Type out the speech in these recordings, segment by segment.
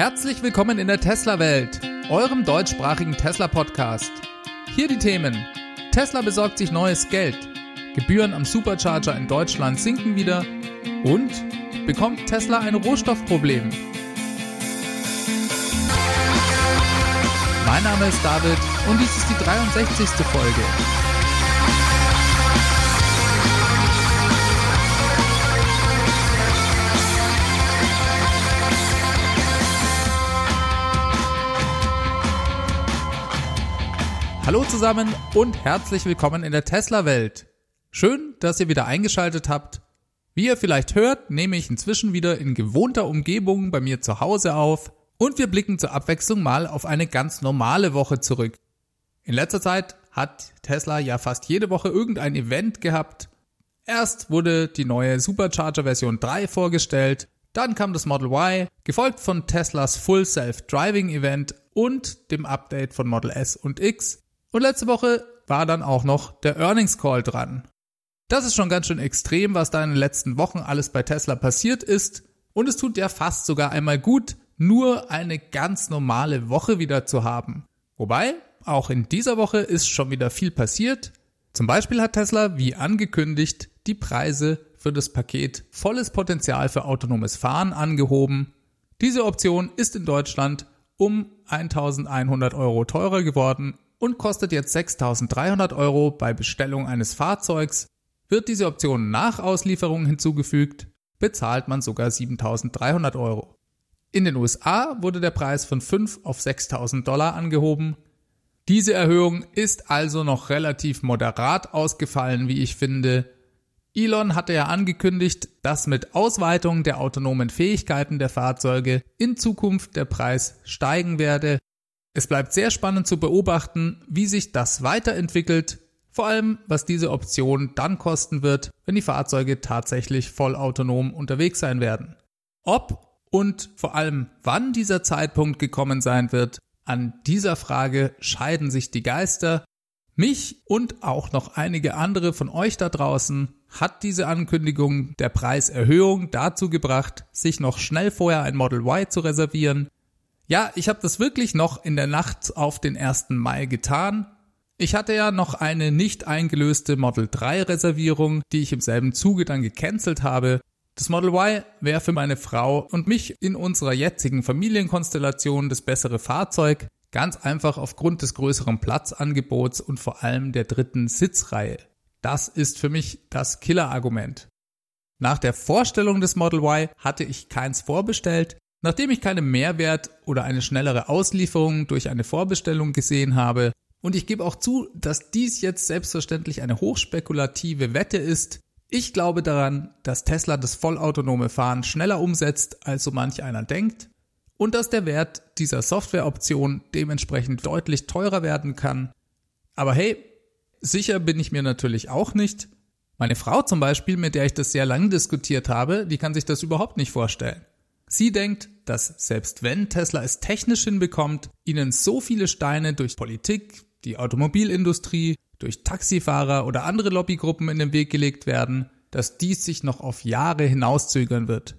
Herzlich willkommen in der Tesla-Welt, eurem deutschsprachigen Tesla-Podcast. Hier die Themen. Tesla besorgt sich neues Geld. Gebühren am Supercharger in Deutschland sinken wieder. Und bekommt Tesla ein Rohstoffproblem? Mein Name ist David und dies ist die 63. Folge. Hallo zusammen und herzlich willkommen in der Tesla-Welt. Schön, dass ihr wieder eingeschaltet habt. Wie ihr vielleicht hört, nehme ich inzwischen wieder in gewohnter Umgebung bei mir zu Hause auf und wir blicken zur Abwechslung mal auf eine ganz normale Woche zurück. In letzter Zeit hat Tesla ja fast jede Woche irgendein Event gehabt. Erst wurde die neue Supercharger Version 3 vorgestellt, dann kam das Model Y, gefolgt von Teslas Full Self Driving Event und dem Update von Model S und X. Und letzte Woche war dann auch noch der Earnings Call dran. Das ist schon ganz schön extrem, was da in den letzten Wochen alles bei Tesla passiert ist. Und es tut ja fast sogar einmal gut, nur eine ganz normale Woche wieder zu haben. Wobei, auch in dieser Woche ist schon wieder viel passiert. Zum Beispiel hat Tesla, wie angekündigt, die Preise für das Paket volles Potenzial für autonomes Fahren angehoben. Diese Option ist in Deutschland um 1100 Euro teurer geworden und kostet jetzt 6.300 Euro bei Bestellung eines Fahrzeugs. Wird diese Option nach Auslieferung hinzugefügt, bezahlt man sogar 7.300 Euro. In den USA wurde der Preis von 5 auf 6.000 Dollar angehoben. Diese Erhöhung ist also noch relativ moderat ausgefallen, wie ich finde. Elon hatte ja angekündigt, dass mit Ausweitung der autonomen Fähigkeiten der Fahrzeuge in Zukunft der Preis steigen werde. Es bleibt sehr spannend zu beobachten, wie sich das weiterentwickelt, vor allem was diese Option dann kosten wird, wenn die Fahrzeuge tatsächlich vollautonom unterwegs sein werden. Ob und vor allem wann dieser Zeitpunkt gekommen sein wird, an dieser Frage scheiden sich die Geister. Mich und auch noch einige andere von euch da draußen hat diese Ankündigung der Preiserhöhung dazu gebracht, sich noch schnell vorher ein Model Y zu reservieren, ja, ich habe das wirklich noch in der Nacht auf den 1. Mai getan. Ich hatte ja noch eine nicht eingelöste Model 3 Reservierung, die ich im selben Zuge dann gecancelt habe. Das Model Y wäre für meine Frau und mich in unserer jetzigen Familienkonstellation das bessere Fahrzeug, ganz einfach aufgrund des größeren Platzangebots und vor allem der dritten Sitzreihe. Das ist für mich das Killerargument. Nach der Vorstellung des Model Y hatte ich keins vorbestellt, Nachdem ich keinen Mehrwert oder eine schnellere Auslieferung durch eine Vorbestellung gesehen habe, und ich gebe auch zu, dass dies jetzt selbstverständlich eine hochspekulative Wette ist, ich glaube daran, dass Tesla das vollautonome Fahren schneller umsetzt, als so manch einer denkt, und dass der Wert dieser Softwareoption dementsprechend deutlich teurer werden kann. Aber hey, sicher bin ich mir natürlich auch nicht. Meine Frau zum Beispiel, mit der ich das sehr lange diskutiert habe, die kann sich das überhaupt nicht vorstellen. Sie denkt, dass selbst wenn Tesla es technisch hinbekommt, ihnen so viele Steine durch Politik, die Automobilindustrie, durch Taxifahrer oder andere Lobbygruppen in den Weg gelegt werden, dass dies sich noch auf Jahre hinauszögern wird.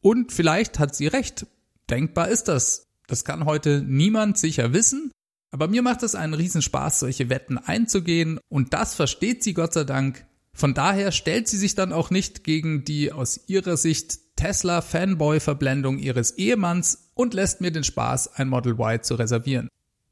Und vielleicht hat sie recht. Denkbar ist das. Das kann heute niemand sicher wissen. Aber mir macht es einen Riesenspaß, solche Wetten einzugehen. Und das versteht sie Gott sei Dank. Von daher stellt sie sich dann auch nicht gegen die aus ihrer Sicht Tesla-Fanboy-Verblendung ihres Ehemanns und lässt mir den Spaß, ein Model Y zu reservieren.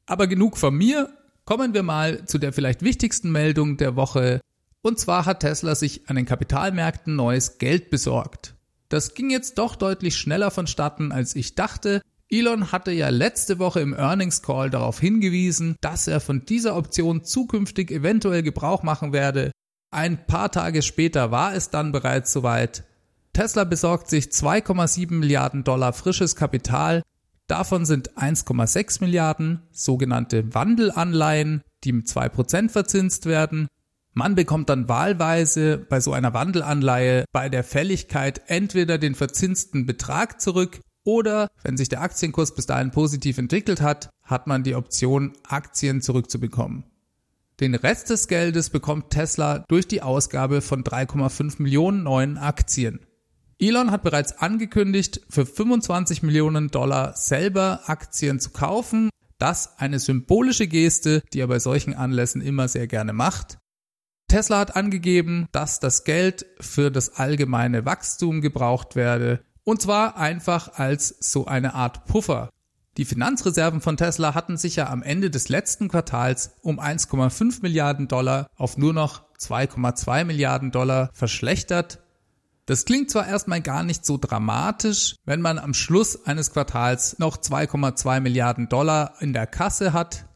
Aber genug von mir, kommen wir mal zu der vielleicht wichtigsten Meldung der Woche. Und zwar hat Tesla sich an den Kapitalmärkten neues Geld besorgt. Das ging jetzt doch deutlich schneller vonstatten, als ich dachte. Elon hatte ja letzte Woche im Earnings Call darauf hingewiesen, dass er von dieser Option zukünftig eventuell Gebrauch machen werde. Ein paar Tage später war es dann bereits soweit. Tesla besorgt sich 2,7 Milliarden Dollar frisches Kapital. Davon sind 1,6 Milliarden sogenannte Wandelanleihen, die mit 2% verzinst werden. Man bekommt dann wahlweise bei so einer Wandelanleihe bei der Fälligkeit entweder den verzinsten Betrag zurück oder, wenn sich der Aktienkurs bis dahin positiv entwickelt hat, hat man die Option, Aktien zurückzubekommen. Den Rest des Geldes bekommt Tesla durch die Ausgabe von 3,5 Millionen neuen Aktien. Elon hat bereits angekündigt, für 25 Millionen Dollar selber Aktien zu kaufen. Das eine symbolische Geste, die er bei solchen Anlässen immer sehr gerne macht. Tesla hat angegeben, dass das Geld für das allgemeine Wachstum gebraucht werde, und zwar einfach als so eine Art Puffer. Die Finanzreserven von Tesla hatten sich ja am Ende des letzten Quartals um 1,5 Milliarden Dollar auf nur noch 2,2 Milliarden Dollar verschlechtert. Das klingt zwar erstmal gar nicht so dramatisch, wenn man am Schluss eines Quartals noch 2,2 Milliarden Dollar in der Kasse hat.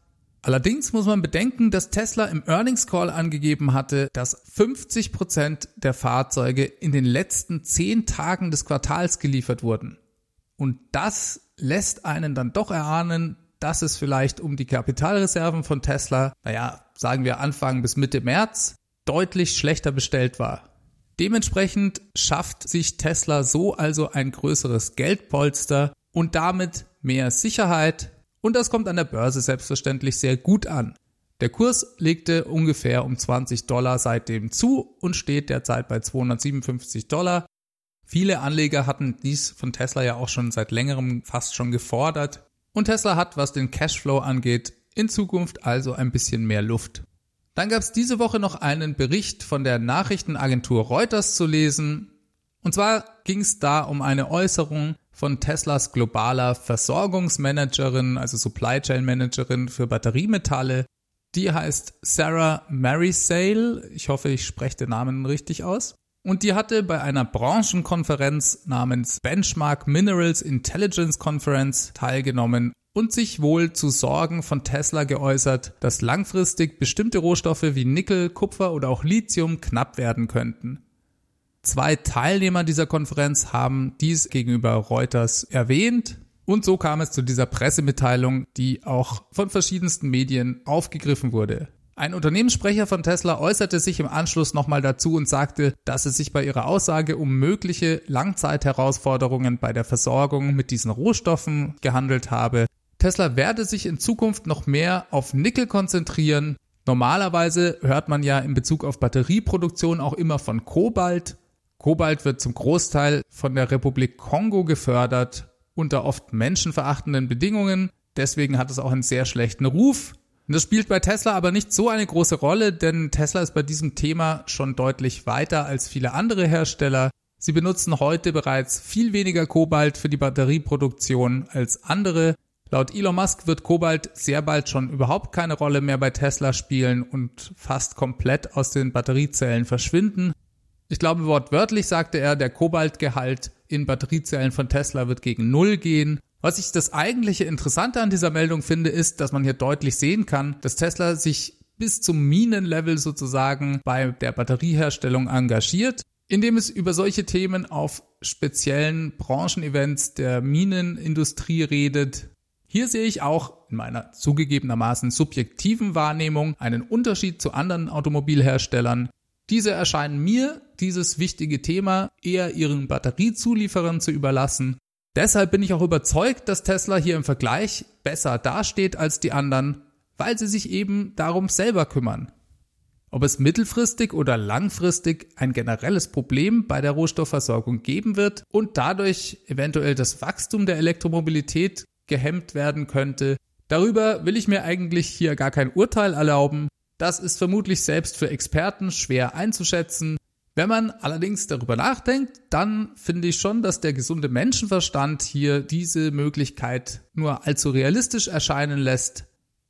Allerdings muss man bedenken, dass Tesla im Earnings Call angegeben hatte, dass 50 Prozent der Fahrzeuge in den letzten 10 Tagen des Quartals geliefert wurden. Und das lässt einen dann doch erahnen, dass es vielleicht um die Kapitalreserven von Tesla, naja, sagen wir Anfang bis Mitte März, deutlich schlechter bestellt war. Dementsprechend schafft sich Tesla so also ein größeres Geldpolster und damit mehr Sicherheit und das kommt an der Börse selbstverständlich sehr gut an. Der Kurs legte ungefähr um 20 Dollar seitdem zu und steht derzeit bei 257 Dollar. Viele Anleger hatten dies von Tesla ja auch schon seit längerem fast schon gefordert. Und Tesla hat, was den Cashflow angeht, in Zukunft also ein bisschen mehr Luft. Dann gab es diese Woche noch einen Bericht von der Nachrichtenagentur Reuters zu lesen. Und zwar ging es da um eine Äußerung von Teslas globaler Versorgungsmanagerin, also Supply Chain Managerin für Batteriemetalle. Die heißt Sarah Marysale. Ich hoffe, ich spreche den Namen richtig aus. Und die hatte bei einer Branchenkonferenz namens Benchmark Minerals Intelligence Conference teilgenommen und sich wohl zu Sorgen von Tesla geäußert, dass langfristig bestimmte Rohstoffe wie Nickel, Kupfer oder auch Lithium knapp werden könnten. Zwei Teilnehmer dieser Konferenz haben dies gegenüber Reuters erwähnt und so kam es zu dieser Pressemitteilung, die auch von verschiedensten Medien aufgegriffen wurde. Ein Unternehmenssprecher von Tesla äußerte sich im Anschluss nochmal dazu und sagte, dass es sich bei ihrer Aussage um mögliche Langzeitherausforderungen bei der Versorgung mit diesen Rohstoffen gehandelt habe. Tesla werde sich in Zukunft noch mehr auf Nickel konzentrieren. Normalerweise hört man ja in Bezug auf Batterieproduktion auch immer von Kobalt. Kobalt wird zum Großteil von der Republik Kongo gefördert unter oft menschenverachtenden Bedingungen. Deswegen hat es auch einen sehr schlechten Ruf. Und das spielt bei Tesla aber nicht so eine große Rolle, denn Tesla ist bei diesem Thema schon deutlich weiter als viele andere Hersteller. Sie benutzen heute bereits viel weniger Kobalt für die Batterieproduktion als andere. Laut Elon Musk wird Kobalt sehr bald schon überhaupt keine Rolle mehr bei Tesla spielen und fast komplett aus den Batteriezellen verschwinden. Ich glaube, wortwörtlich sagte er, der Kobaltgehalt in Batteriezellen von Tesla wird gegen Null gehen. Was ich das eigentliche Interessante an dieser Meldung finde, ist, dass man hier deutlich sehen kann, dass Tesla sich bis zum Minenlevel sozusagen bei der Batterieherstellung engagiert, indem es über solche Themen auf speziellen Branchenevents der Minenindustrie redet. Hier sehe ich auch in meiner zugegebenermaßen subjektiven Wahrnehmung einen Unterschied zu anderen Automobilherstellern. Diese erscheinen mir, dieses wichtige Thema, eher ihren Batteriezulieferern zu überlassen Deshalb bin ich auch überzeugt, dass Tesla hier im Vergleich besser dasteht als die anderen, weil sie sich eben darum selber kümmern. Ob es mittelfristig oder langfristig ein generelles Problem bei der Rohstoffversorgung geben wird und dadurch eventuell das Wachstum der Elektromobilität gehemmt werden könnte, darüber will ich mir eigentlich hier gar kein Urteil erlauben. Das ist vermutlich selbst für Experten schwer einzuschätzen wenn man allerdings darüber nachdenkt, dann finde ich schon, dass der gesunde Menschenverstand hier diese Möglichkeit nur allzu realistisch erscheinen lässt.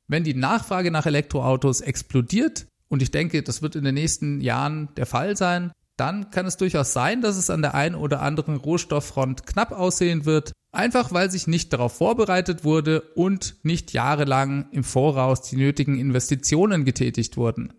Wenn die Nachfrage nach Elektroautos explodiert, und ich denke, das wird in den nächsten Jahren der Fall sein, dann kann es durchaus sein, dass es an der einen oder anderen Rohstofffront knapp aussehen wird, einfach weil sich nicht darauf vorbereitet wurde und nicht jahrelang im Voraus die nötigen Investitionen getätigt wurden.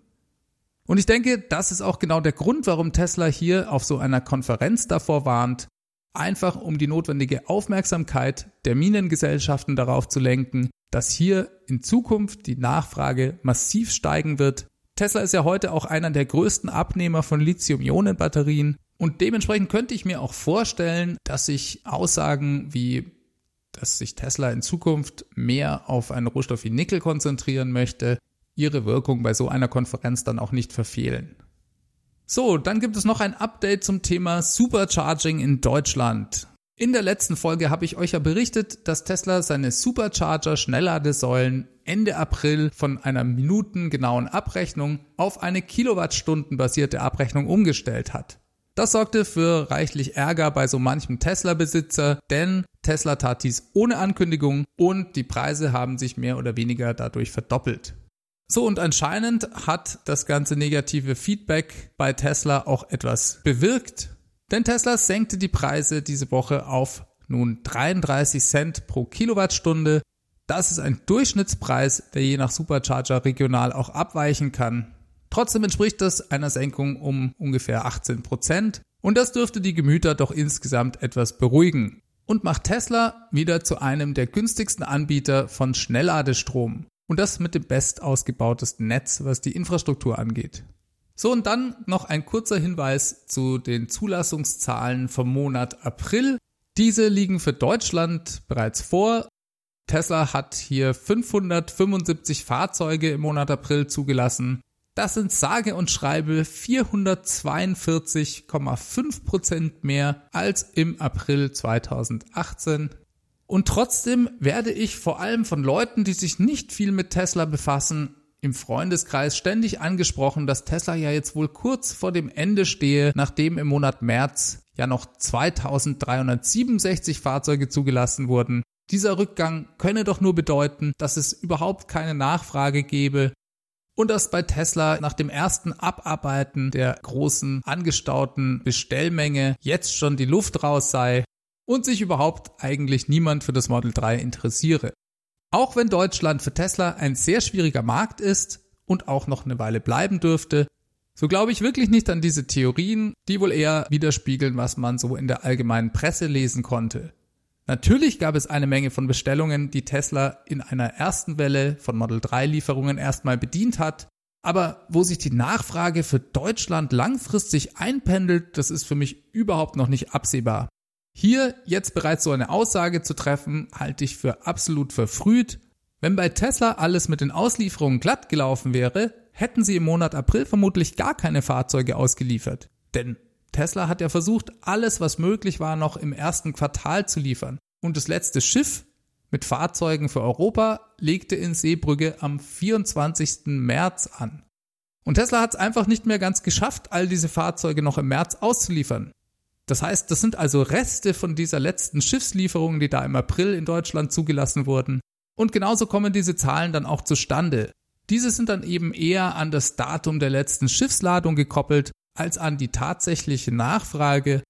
Und ich denke, das ist auch genau der Grund, warum Tesla hier auf so einer Konferenz davor warnt, einfach um die notwendige Aufmerksamkeit der Minengesellschaften darauf zu lenken, dass hier in Zukunft die Nachfrage massiv steigen wird. Tesla ist ja heute auch einer der größten Abnehmer von Lithium-Ionen-Batterien und dementsprechend könnte ich mir auch vorstellen, dass sich Aussagen wie dass sich Tesla in Zukunft mehr auf einen Rohstoff wie Nickel konzentrieren möchte, ihre Wirkung bei so einer Konferenz dann auch nicht verfehlen. So, dann gibt es noch ein Update zum Thema Supercharging in Deutschland. In der letzten Folge habe ich euch ja berichtet, dass Tesla seine Supercharger Schnellladesäulen Ende April von einer minutengenauen Abrechnung auf eine Kilowattstunden basierte Abrechnung umgestellt hat. Das sorgte für reichlich Ärger bei so manchem Tesla-Besitzer, denn Tesla tat dies ohne Ankündigung und die Preise haben sich mehr oder weniger dadurch verdoppelt. So und anscheinend hat das ganze negative Feedback bei Tesla auch etwas bewirkt, denn Tesla senkte die Preise diese Woche auf nun 33 Cent pro Kilowattstunde. Das ist ein Durchschnittspreis, der je nach Supercharger regional auch abweichen kann. Trotzdem entspricht das einer Senkung um ungefähr 18 Prozent und das dürfte die Gemüter doch insgesamt etwas beruhigen und macht Tesla wieder zu einem der günstigsten Anbieter von Schnellladestrom und das mit dem best ausgebautesten Netz, was die Infrastruktur angeht. So und dann noch ein kurzer Hinweis zu den Zulassungszahlen vom Monat April. Diese liegen für Deutschland bereits vor. Tesla hat hier 575 Fahrzeuge im Monat April zugelassen. Das sind sage und schreibe 442,5 Prozent mehr als im April 2018. Und trotzdem werde ich vor allem von Leuten, die sich nicht viel mit Tesla befassen, im Freundeskreis ständig angesprochen, dass Tesla ja jetzt wohl kurz vor dem Ende stehe, nachdem im Monat März ja noch 2367 Fahrzeuge zugelassen wurden. Dieser Rückgang könne doch nur bedeuten, dass es überhaupt keine Nachfrage gebe und dass bei Tesla nach dem ersten Abarbeiten der großen angestauten Bestellmenge jetzt schon die Luft raus sei und sich überhaupt eigentlich niemand für das Model 3 interessiere. Auch wenn Deutschland für Tesla ein sehr schwieriger Markt ist und auch noch eine Weile bleiben dürfte, so glaube ich wirklich nicht an diese Theorien, die wohl eher widerspiegeln, was man so in der allgemeinen Presse lesen konnte. Natürlich gab es eine Menge von Bestellungen, die Tesla in einer ersten Welle von Model 3 Lieferungen erstmal bedient hat. Aber wo sich die Nachfrage für Deutschland langfristig einpendelt, das ist für mich überhaupt noch nicht absehbar. Hier jetzt bereits so eine Aussage zu treffen, halte ich für absolut verfrüht. Wenn bei Tesla alles mit den Auslieferungen glatt gelaufen wäre, hätten sie im Monat April vermutlich gar keine Fahrzeuge ausgeliefert. Denn Tesla hat ja versucht, alles, was möglich war, noch im ersten Quartal zu liefern. Und das letzte Schiff mit Fahrzeugen für Europa legte in Seebrügge am 24. März an. Und Tesla hat es einfach nicht mehr ganz geschafft, all diese Fahrzeuge noch im März auszuliefern. Das heißt, das sind also Reste von dieser letzten Schiffslieferung, die da im April in Deutschland zugelassen wurden. Und genauso kommen diese Zahlen dann auch zustande. Diese sind dann eben eher an das Datum der letzten Schiffsladung gekoppelt als an die tatsächliche Nachfrage.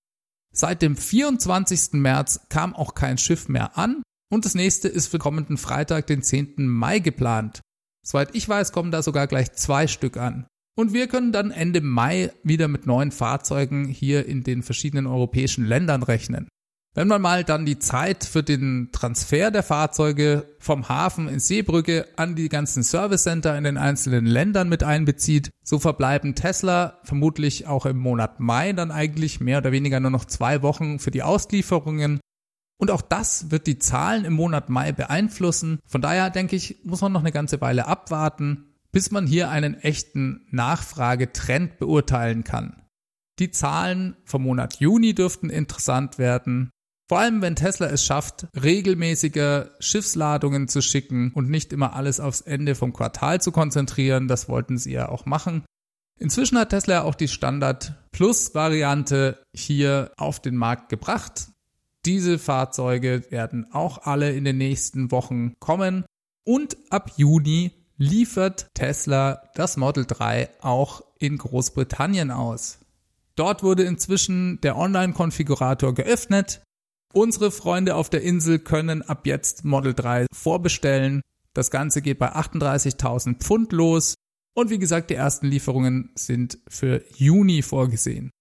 Seit dem 24. März kam auch kein Schiff mehr an und das nächste ist für kommenden Freitag, den 10. Mai geplant. Soweit ich weiß, kommen da sogar gleich zwei Stück an. Und wir können dann Ende Mai wieder mit neuen Fahrzeugen hier in den verschiedenen europäischen Ländern rechnen. Wenn man mal dann die Zeit für den Transfer der Fahrzeuge vom Hafen in Seebrücke an die ganzen Service Center in den einzelnen Ländern mit einbezieht, so verbleiben Tesla vermutlich auch im Monat Mai dann eigentlich mehr oder weniger nur noch zwei Wochen für die Auslieferungen. Und auch das wird die Zahlen im Monat Mai beeinflussen. Von daher denke ich, muss man noch eine ganze Weile abwarten, bis man hier einen echten Nachfragetrend beurteilen kann. Die Zahlen vom Monat Juni dürften interessant werden. Vor allem, wenn Tesla es schafft, regelmäßiger Schiffsladungen zu schicken und nicht immer alles aufs Ende vom Quartal zu konzentrieren, das wollten sie ja auch machen. Inzwischen hat Tesla auch die Standard Plus Variante hier auf den Markt gebracht. Diese Fahrzeuge werden auch alle in den nächsten Wochen kommen und ab Juni liefert Tesla das Model 3 auch in Großbritannien aus. Dort wurde inzwischen der Online-Konfigurator geöffnet. Unsere Freunde auf der Insel können ab jetzt Model 3 vorbestellen. Das Ganze geht bei 38.000 Pfund los. Und wie gesagt, die ersten Lieferungen sind für Juni vorgesehen.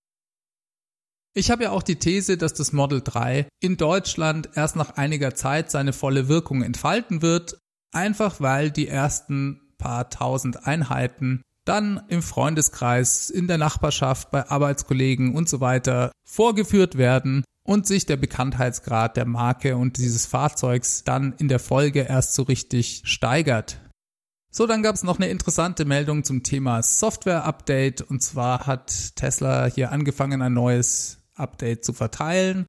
Ich habe ja auch die These, dass das Model 3 in Deutschland erst nach einiger Zeit seine volle Wirkung entfalten wird, einfach weil die ersten paar tausend Einheiten dann im Freundeskreis, in der Nachbarschaft, bei Arbeitskollegen und so weiter vorgeführt werden und sich der Bekanntheitsgrad der Marke und dieses Fahrzeugs dann in der Folge erst so richtig steigert. So, dann gab es noch eine interessante Meldung zum Thema Software-Update. Und zwar hat Tesla hier angefangen, ein neues Update zu verteilen.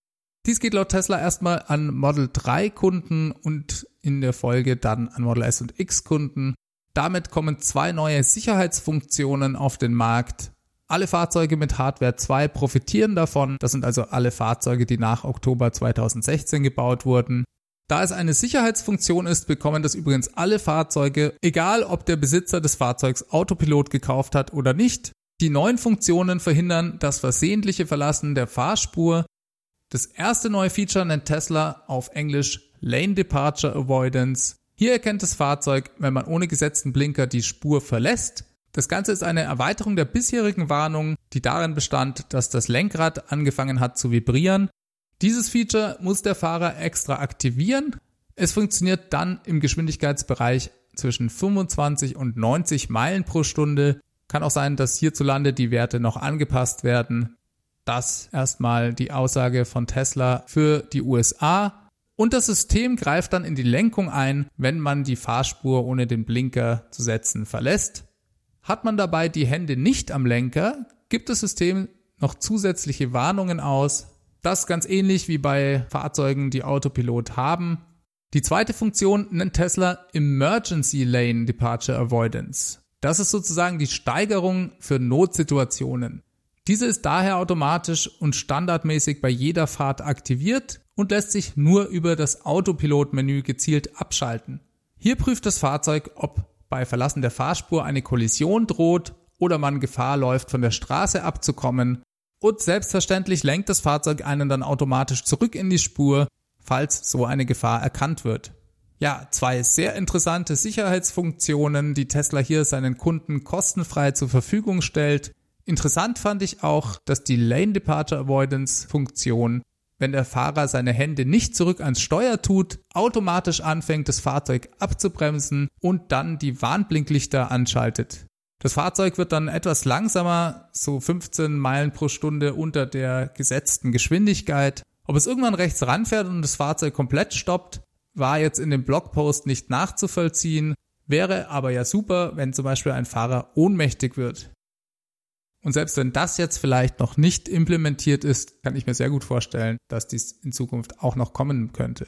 Dies geht laut Tesla erstmal an Model 3 Kunden und in der Folge dann an Model S und X Kunden. Damit kommen zwei neue Sicherheitsfunktionen auf den Markt. Alle Fahrzeuge mit Hardware 2 profitieren davon. Das sind also alle Fahrzeuge, die nach Oktober 2016 gebaut wurden. Da es eine Sicherheitsfunktion ist, bekommen das übrigens alle Fahrzeuge, egal ob der Besitzer des Fahrzeugs Autopilot gekauft hat oder nicht. Die neuen Funktionen verhindern das versehentliche Verlassen der Fahrspur. Das erste neue Feature nennt Tesla auf Englisch Lane Departure Avoidance. Hier erkennt das Fahrzeug, wenn man ohne gesetzten Blinker die Spur verlässt. Das Ganze ist eine Erweiterung der bisherigen Warnung, die darin bestand, dass das Lenkrad angefangen hat zu vibrieren dieses Feature muss der Fahrer extra aktivieren. Es funktioniert dann im Geschwindigkeitsbereich zwischen 25 und 90 Meilen pro Stunde. Kann auch sein, dass hierzulande die Werte noch angepasst werden. Das erstmal die Aussage von Tesla für die USA. Und das System greift dann in die Lenkung ein, wenn man die Fahrspur ohne den Blinker zu setzen verlässt. Hat man dabei die Hände nicht am Lenker, gibt das System noch zusätzliche Warnungen aus, das ganz ähnlich wie bei Fahrzeugen, die Autopilot haben. Die zweite Funktion nennt Tesla Emergency Lane Departure Avoidance. Das ist sozusagen die Steigerung für Notsituationen. Diese ist daher automatisch und standardmäßig bei jeder Fahrt aktiviert und lässt sich nur über das Autopilot-Menü gezielt abschalten. Hier prüft das Fahrzeug, ob bei Verlassen der Fahrspur eine Kollision droht oder man Gefahr läuft, von der Straße abzukommen und selbstverständlich lenkt das Fahrzeug einen dann automatisch zurück in die Spur, falls so eine Gefahr erkannt wird. Ja, zwei sehr interessante Sicherheitsfunktionen, die Tesla hier seinen Kunden kostenfrei zur Verfügung stellt. Interessant fand ich auch, dass die Lane Departure Avoidance Funktion, wenn der Fahrer seine Hände nicht zurück ans Steuer tut, automatisch anfängt, das Fahrzeug abzubremsen und dann die Warnblinklichter anschaltet. Das Fahrzeug wird dann etwas langsamer, so 15 Meilen pro Stunde unter der gesetzten Geschwindigkeit. Ob es irgendwann rechts ranfährt und das Fahrzeug komplett stoppt, war jetzt in dem Blogpost nicht nachzuvollziehen, wäre aber ja super, wenn zum Beispiel ein Fahrer ohnmächtig wird. Und selbst wenn das jetzt vielleicht noch nicht implementiert ist, kann ich mir sehr gut vorstellen, dass dies in Zukunft auch noch kommen könnte.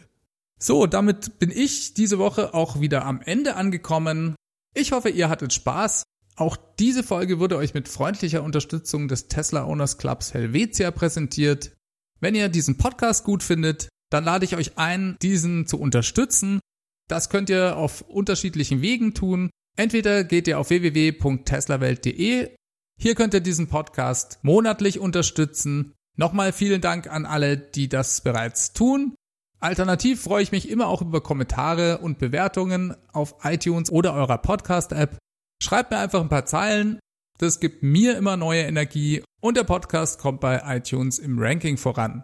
So, damit bin ich diese Woche auch wieder am Ende angekommen. Ich hoffe, ihr hattet Spaß. Auch diese Folge wurde euch mit freundlicher Unterstützung des Tesla Owners Clubs Helvetia präsentiert. Wenn ihr diesen Podcast gut findet, dann lade ich euch ein, diesen zu unterstützen. Das könnt ihr auf unterschiedlichen Wegen tun. Entweder geht ihr auf www.teslawelt.de. Hier könnt ihr diesen Podcast monatlich unterstützen. Nochmal vielen Dank an alle, die das bereits tun. Alternativ freue ich mich immer auch über Kommentare und Bewertungen auf iTunes oder eurer Podcast-App. Schreibt mir einfach ein paar Zeilen. Das gibt mir immer neue Energie und der Podcast kommt bei iTunes im Ranking voran.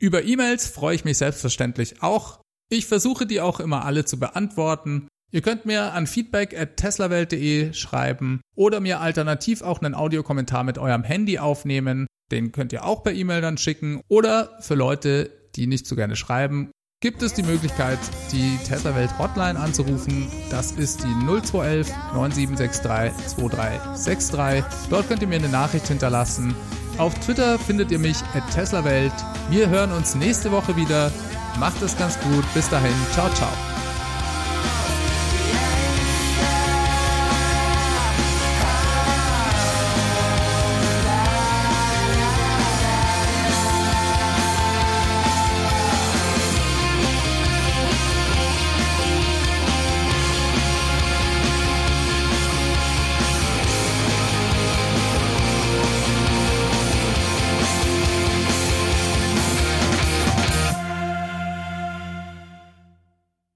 Über E-Mails freue ich mich selbstverständlich auch. Ich versuche die auch immer alle zu beantworten. Ihr könnt mir an feedback at teslawelt.de schreiben oder mir alternativ auch einen Audiokommentar mit eurem Handy aufnehmen. Den könnt ihr auch per E-Mail dann schicken. Oder für Leute, die nicht so gerne schreiben, gibt es die Möglichkeit, die Tesla Welt Hotline anzurufen. Das ist die 0211 9763 2363. Dort könnt ihr mir eine Nachricht hinterlassen. Auf Twitter findet ihr mich at Tesla Welt. Wir hören uns nächste Woche wieder. Macht es ganz gut. Bis dahin. Ciao, ciao.